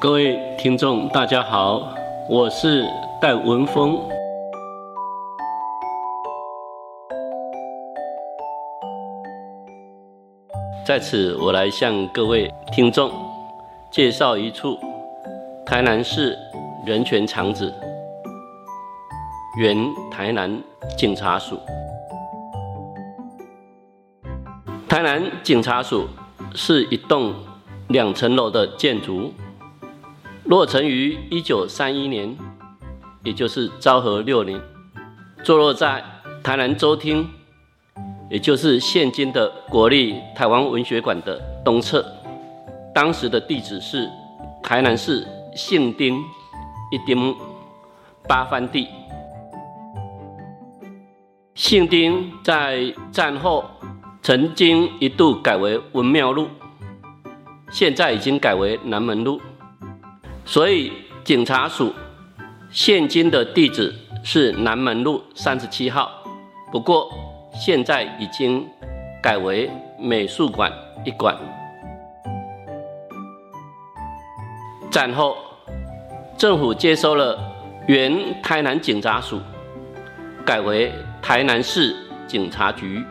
各位听众，大家好，我是戴文峰。在此，我来向各位听众介绍一处台南市人权场址——原台南警察署。台南警察署是一栋两层楼的建筑，落成于一九三一年，也就是昭和六年，坐落在台南州厅，也就是现今的国立台湾文学馆的东侧。当时的地址是台南市姓丁一丁八番地。姓丁在战后。曾经一度改为文庙路，现在已经改为南门路，所以警察署现今的地址是南门路三十七号。不过现在已经改为美术馆一馆。战后，政府接收了原台南警察署，改为台南市警察局。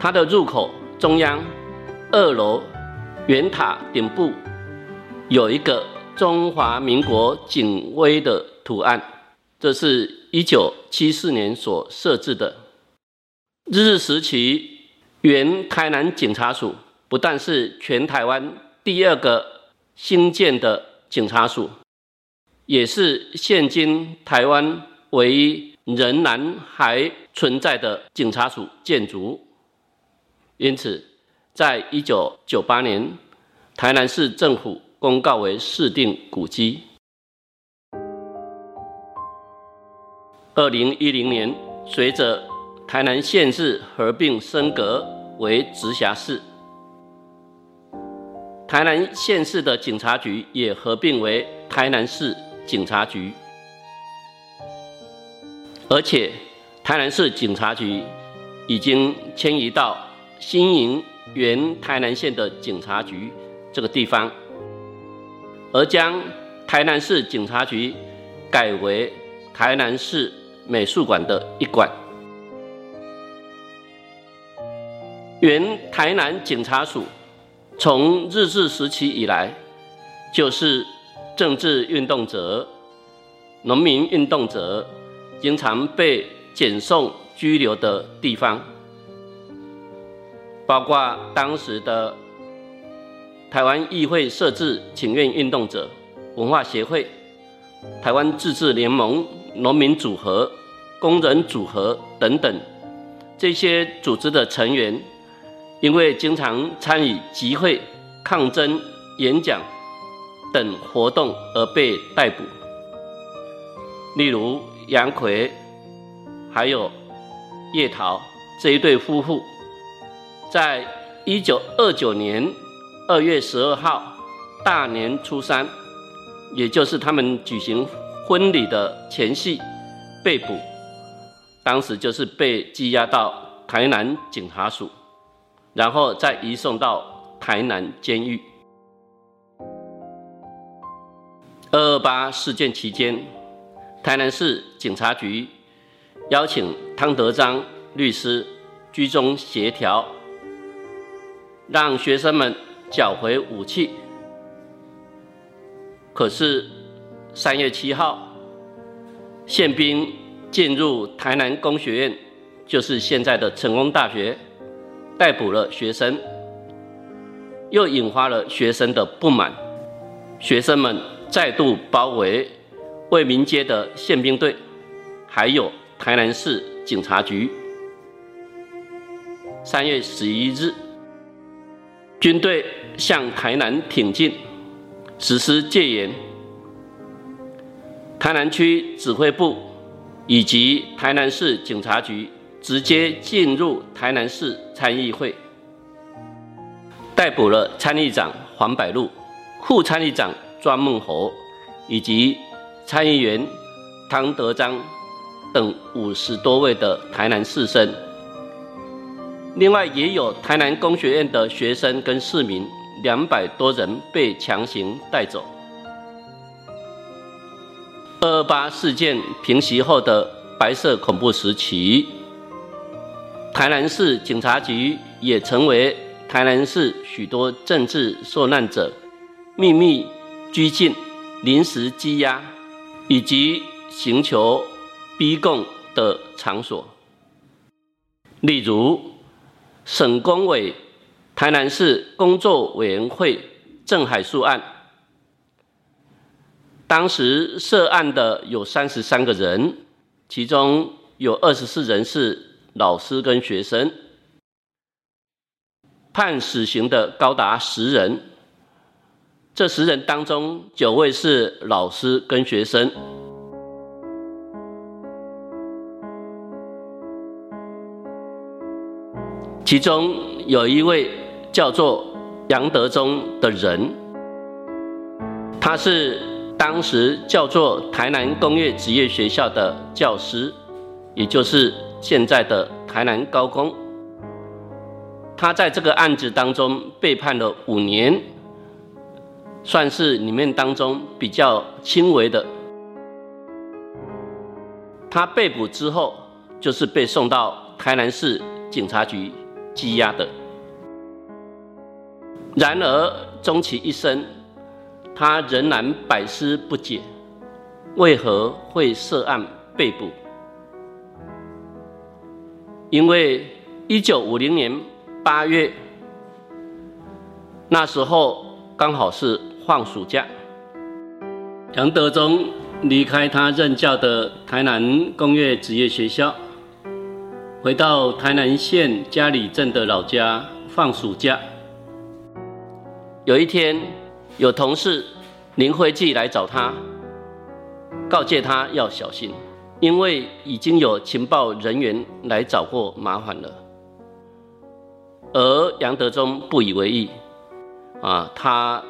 它的入口中央二楼圆塔顶部有一个中华民国警徽的图案，这是一九七四年所设置的。日时期，原台南警察署不但是全台湾第二个新建的警察署，也是现今台湾唯一仍然还存在的警察署建筑。因此，在一九九八年，台南市政府公告为市定古迹。二零一零年，随着台南县市合并升格为直辖市，台南县市的警察局也合并为台南市警察局，而且台南市警察局已经迁移到。新营原台南县的警察局这个地方，而将台南市警察局改为台南市美术馆的一馆。原台南警察署从日治时期以来，就是政治运动者、农民运动者经常被检送拘留的地方。包括当时的台湾议会设置请愿运动者、文化协会、台湾自治联盟、农民组合、工人组合等等这些组织的成员，因为经常参与集会、抗争、演讲等活动而被逮捕。例如杨奎还有叶桃这一对夫妇。在一九二九年二月十二号大年初三，也就是他们举行婚礼的前夕，被捕。当时就是被羁押到台南警察署，然后再移送到台南监狱。二二八事件期间，台南市警察局邀请汤德章律师居中协调。让学生们缴回武器。可是三月七号，宪兵进入台南工学院，就是现在的成功大学，逮捕了学生，又引发了学生的不满。学生们再度包围为民街的宪兵队，还有台南市警察局。三月十一日。军队向台南挺进，实施戒严。台南区指挥部以及台南市警察局直接进入台南市参议会，逮捕了参议长黄百禄、副参议长庄孟和以及参议员汤德章等五十多位的台南士绅。另外，也有台南工学院的学生跟市民两百多人被强行带走。二二八事件平息后的白色恐怖时期，台南市警察局也成为台南市许多政治受难者秘密拘禁、临时羁押以及寻求逼供的场所。例如，省工委台南市工作委员会郑海树案。当时涉案的有三十三个人，其中有二十四人是老师跟学生，判死刑的高达十人。这十人当中，九位是老师跟学生，其中有一位叫做杨德忠的人，他是。当时叫做台南工业职业学校的教师，也就是现在的台南高工。他在这个案子当中被判了五年，算是里面当中比较轻微的。他被捕之后，就是被送到台南市警察局羁押的。然而，终其一生。他仍然百思不解，为何会涉案被捕？因为一九五零年八月，那时候刚好是放暑假，杨德忠离开他任教的台南工业职业学校，回到台南县嘉里镇的老家放暑假。有一天。有同事林辉记来找他，告诫他要小心，因为已经有情报人员来找过麻烦了。而杨德忠不以为意，啊，他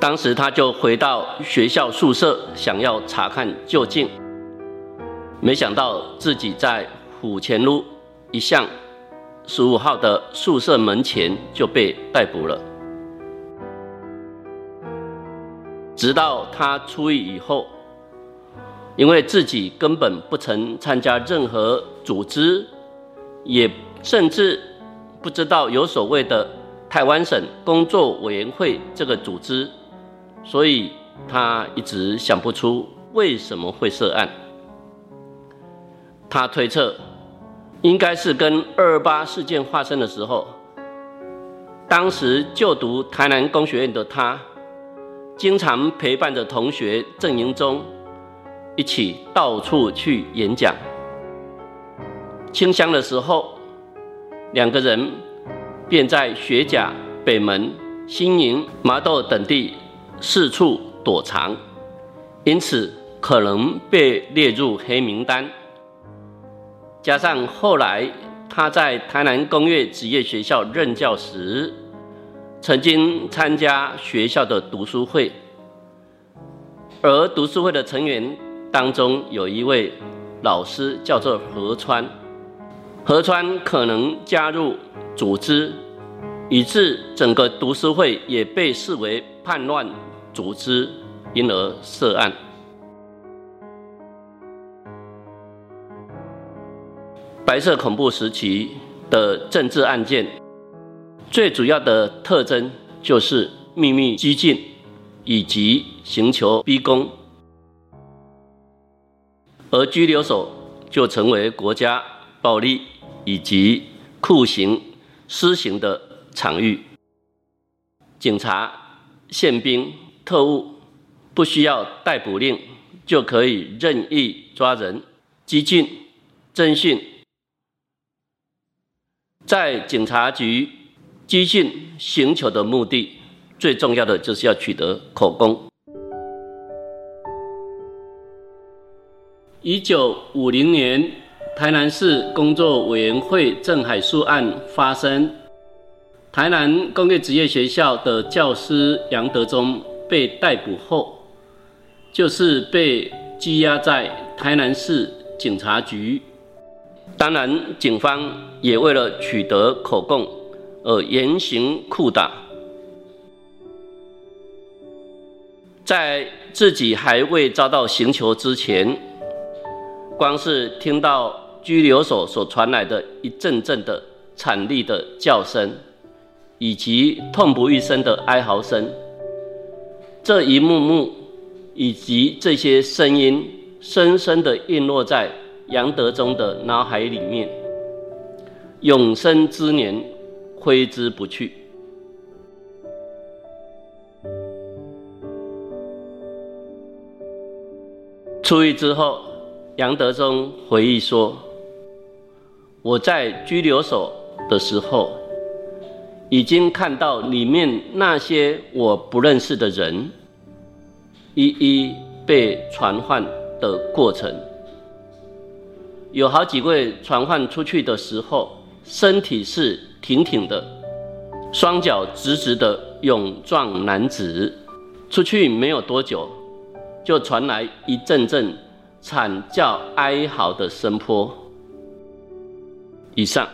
当时他就回到学校宿舍，想要查看究竟，没想到自己在虎前路一巷十五号的宿舍门前就被逮捕了。直到他出狱以后，因为自己根本不曾参加任何组织，也甚至不知道有所谓的台湾省工作委员会这个组织，所以他一直想不出为什么会涉案。他推测，应该是跟二二八事件发生的时候，当时就读台南工学院的他。经常陪伴着同学郑营中一起到处去演讲。清乡的时候，两个人便在学甲、北门、新营、麻豆等地四处躲藏，因此可能被列入黑名单。加上后来他在台南工业职业学校任教时，曾经参加学校的读书会，而读书会的成员当中有一位老师叫做何川，何川可能加入组织，以致整个读书会也被视为叛乱组织，因而涉案。白色恐怖时期的政治案件。最主要的特征就是秘密激进以及刑求逼供，而拘留所就成为国家暴力以及酷刑施行的场域。警察、宪兵、特务不需要逮捕令就可以任意抓人、激进、侦讯，在警察局。激进刑求的目的，最重要的就是要取得口供。一九五零年，台南市工作委员会郑海树案发生，台南工业职业学校的教师杨德忠被逮捕后，就是被羁押在台南市警察局。当然，警方也为了取得口供。而严刑酷打，在自己还未遭到刑求之前，光是听到拘留所所传来的一阵阵的惨厉的叫声，以及痛不欲生的哀嚎声，这一幕幕以及这些声音，深深的印落在杨德忠的脑海里面，永生之年挥之不去。出狱之后，杨德忠回忆说：“我在拘留所的时候，已经看到里面那些我不认识的人，一一被传唤的过程。有好几位传唤出去的时候，身体是挺挺的，双脚直直的勇壮男子，出去没有多久。”就传来一阵阵惨叫哀嚎的声波。以上。